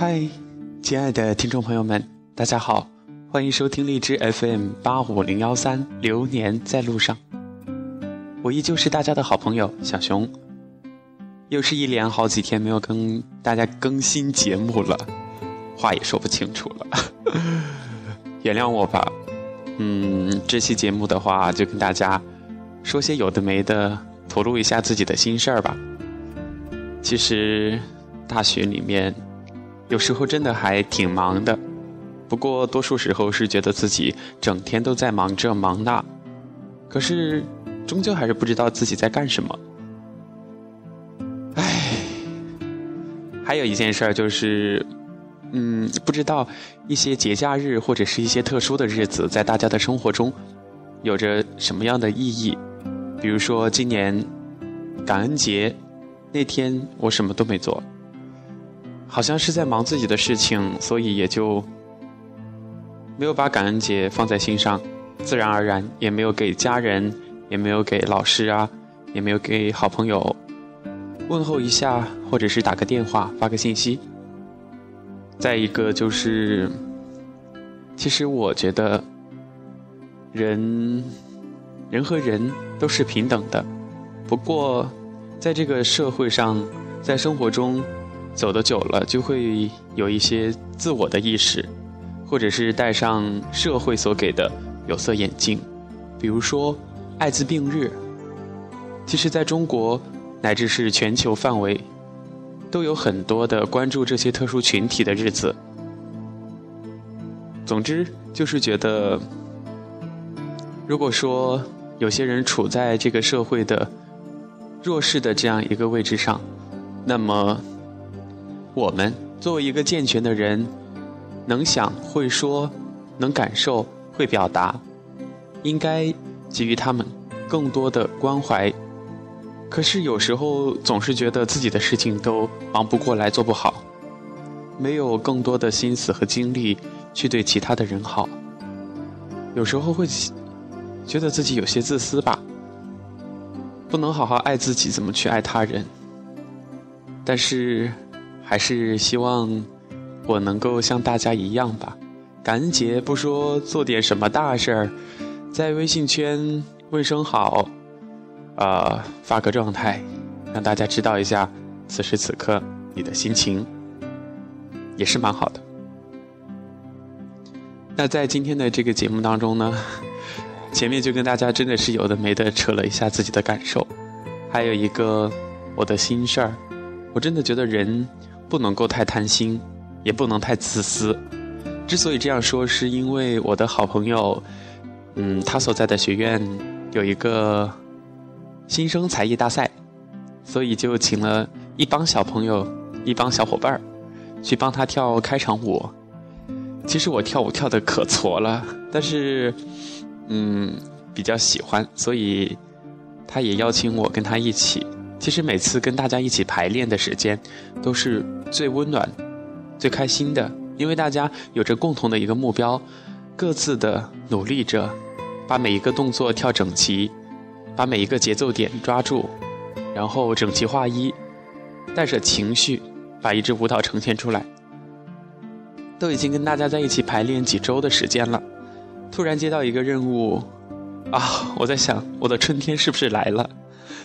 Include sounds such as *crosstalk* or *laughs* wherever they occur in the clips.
嗨，亲爱的听众朋友们，大家好，欢迎收听荔枝 FM 八五零幺三《流年在路上》，我依旧是大家的好朋友小熊，又是一连好几天没有跟大家更新节目了，话也说不清楚了，*laughs* 原谅我吧。嗯，这期节目的话，就跟大家说些有的没的，吐露一下自己的心事儿吧。其实，大学里面有时候真的还挺忙的，不过多数时候是觉得自己整天都在忙这忙那，可是终究还是不知道自己在干什么。唉，还有一件事儿就是。嗯，不知道一些节假日或者是一些特殊的日子，在大家的生活中有着什么样的意义？比如说今年感恩节那天，我什么都没做，好像是在忙自己的事情，所以也就没有把感恩节放在心上，自然而然也没有给家人，也没有给老师啊，也没有给好朋友问候一下，或者是打个电话，发个信息。再一个就是，其实我觉得，人，人和人都是平等的。不过，在这个社会上，在生活中走得久了，就会有一些自我的意识，或者是戴上社会所给的有色眼镜。比如说，艾滋病日，其实在中国乃至是全球范围。都有很多的关注这些特殊群体的日子。总之，就是觉得，如果说有些人处在这个社会的弱势的这样一个位置上，那么我们作为一个健全的人，能想会说，能感受会表达，应该给予他们更多的关怀。可是有时候总是觉得自己的事情都忙不过来，做不好，没有更多的心思和精力去对其他的人好。有时候会觉得自己有些自私吧，不能好好爱自己，怎么去爱他人？但是还是希望我能够像大家一样吧。感恩节不说做点什么大事儿，在微信圈问声好。呃，发个状态，让大家知道一下此时此刻你的心情，也是蛮好的。那在今天的这个节目当中呢，前面就跟大家真的是有的没的扯了一下自己的感受，还有一个我的心事儿。我真的觉得人不能够太贪心，也不能太自私。之所以这样说，是因为我的好朋友，嗯，他所在的学院有一个。新生才艺大赛，所以就请了一帮小朋友、一帮小伙伴儿去帮他跳开场舞。其实我跳舞跳的可挫了，但是，嗯，比较喜欢，所以他也邀请我跟他一起。其实每次跟大家一起排练的时间，都是最温暖、最开心的，因为大家有着共同的一个目标，各自的努力着，把每一个动作跳整齐。把每一个节奏点抓住，然后整齐划一，带着情绪把一支舞蹈呈现出来。都已经跟大家在一起排练几周的时间了，突然接到一个任务，啊！我在想，我的春天是不是来了？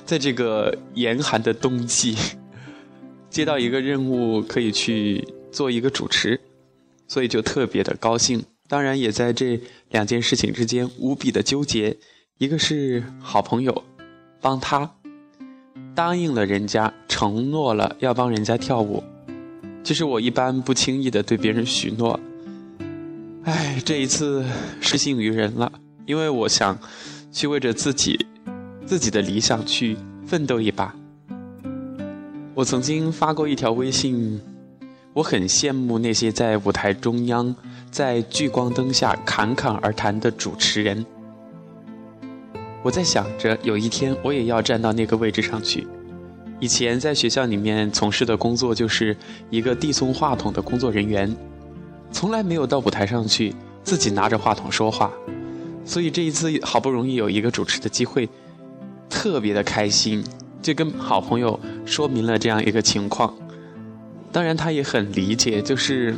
在这个严寒的冬季，*laughs* 接到一个任务可以去做一个主持，所以就特别的高兴。当然，也在这两件事情之间无比的纠结。一个是好朋友，帮他答应了人家，承诺了要帮人家跳舞。其实我一般不轻易的对别人许诺。哎，这一次失信于人了，因为我想去为着自己自己的理想去奋斗一把。我曾经发过一条微信，我很羡慕那些在舞台中央，在聚光灯下侃侃而谈的主持人。我在想着，有一天我也要站到那个位置上去。以前在学校里面从事的工作就是一个递送话筒的工作人员，从来没有到舞台上去自己拿着话筒说话。所以这一次好不容易有一个主持的机会，特别的开心，就跟好朋友说明了这样一个情况。当然，他也很理解，就是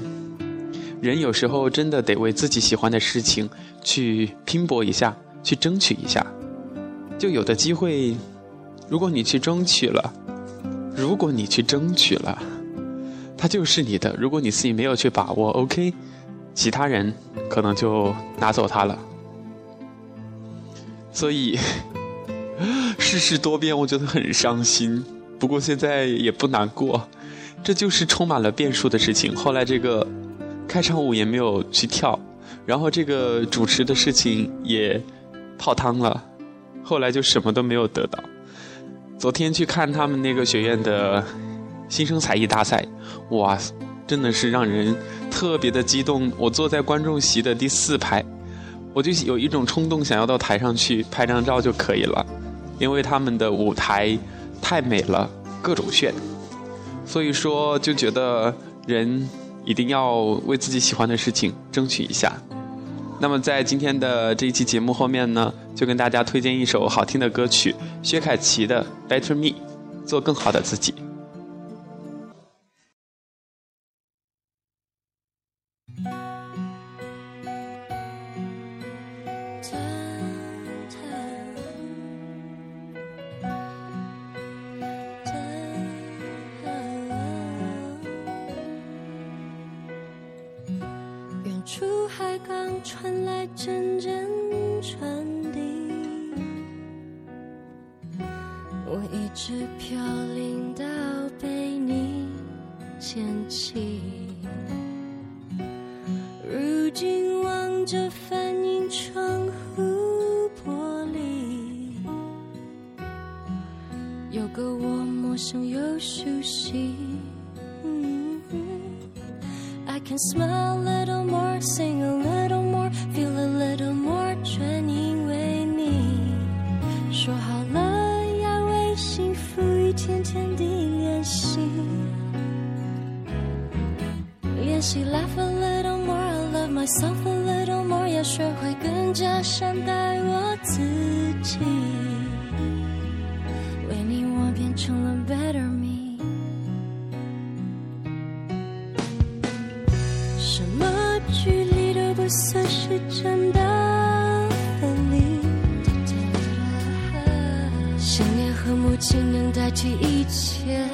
人有时候真的得为自己喜欢的事情去拼搏一下，去争取一下。就有的机会，如果你去争取了，如果你去争取了，它就是你的。如果你自己没有去把握，OK，其他人可能就拿走它了。所以 *laughs* 世事多变，我觉得很伤心。不过现在也不难过，这就是充满了变数的事情。后来这个开场舞也没有去跳，然后这个主持的事情也泡汤了。后来就什么都没有得到。昨天去看他们那个学院的新生才艺大赛，哇，真的是让人特别的激动。我坐在观众席的第四排，我就有一种冲动，想要到台上去拍张照就可以了，因为他们的舞台太美了，各种炫。所以说，就觉得人一定要为自己喜欢的事情争取一下。那么在今天的这一期节目后面呢，就跟大家推荐一首好听的歌曲，薛凯琪的《Better Me》，做更好的自己。传来阵阵传递。我一直飘零到被你捡起，如今望着反映窗户玻璃，有个我陌生又熟悉。I can smile. 善待我自己。为你，我变成了 better me。什么距离都不算是真的分离，想念和母亲能代替一切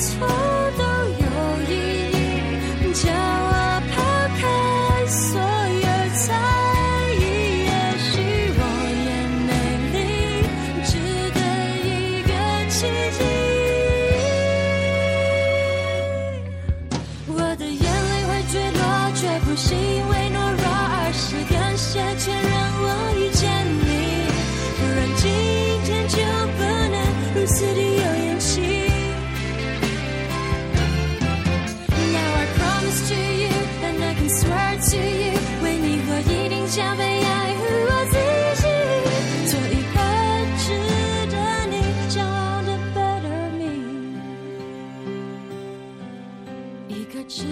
错都有 是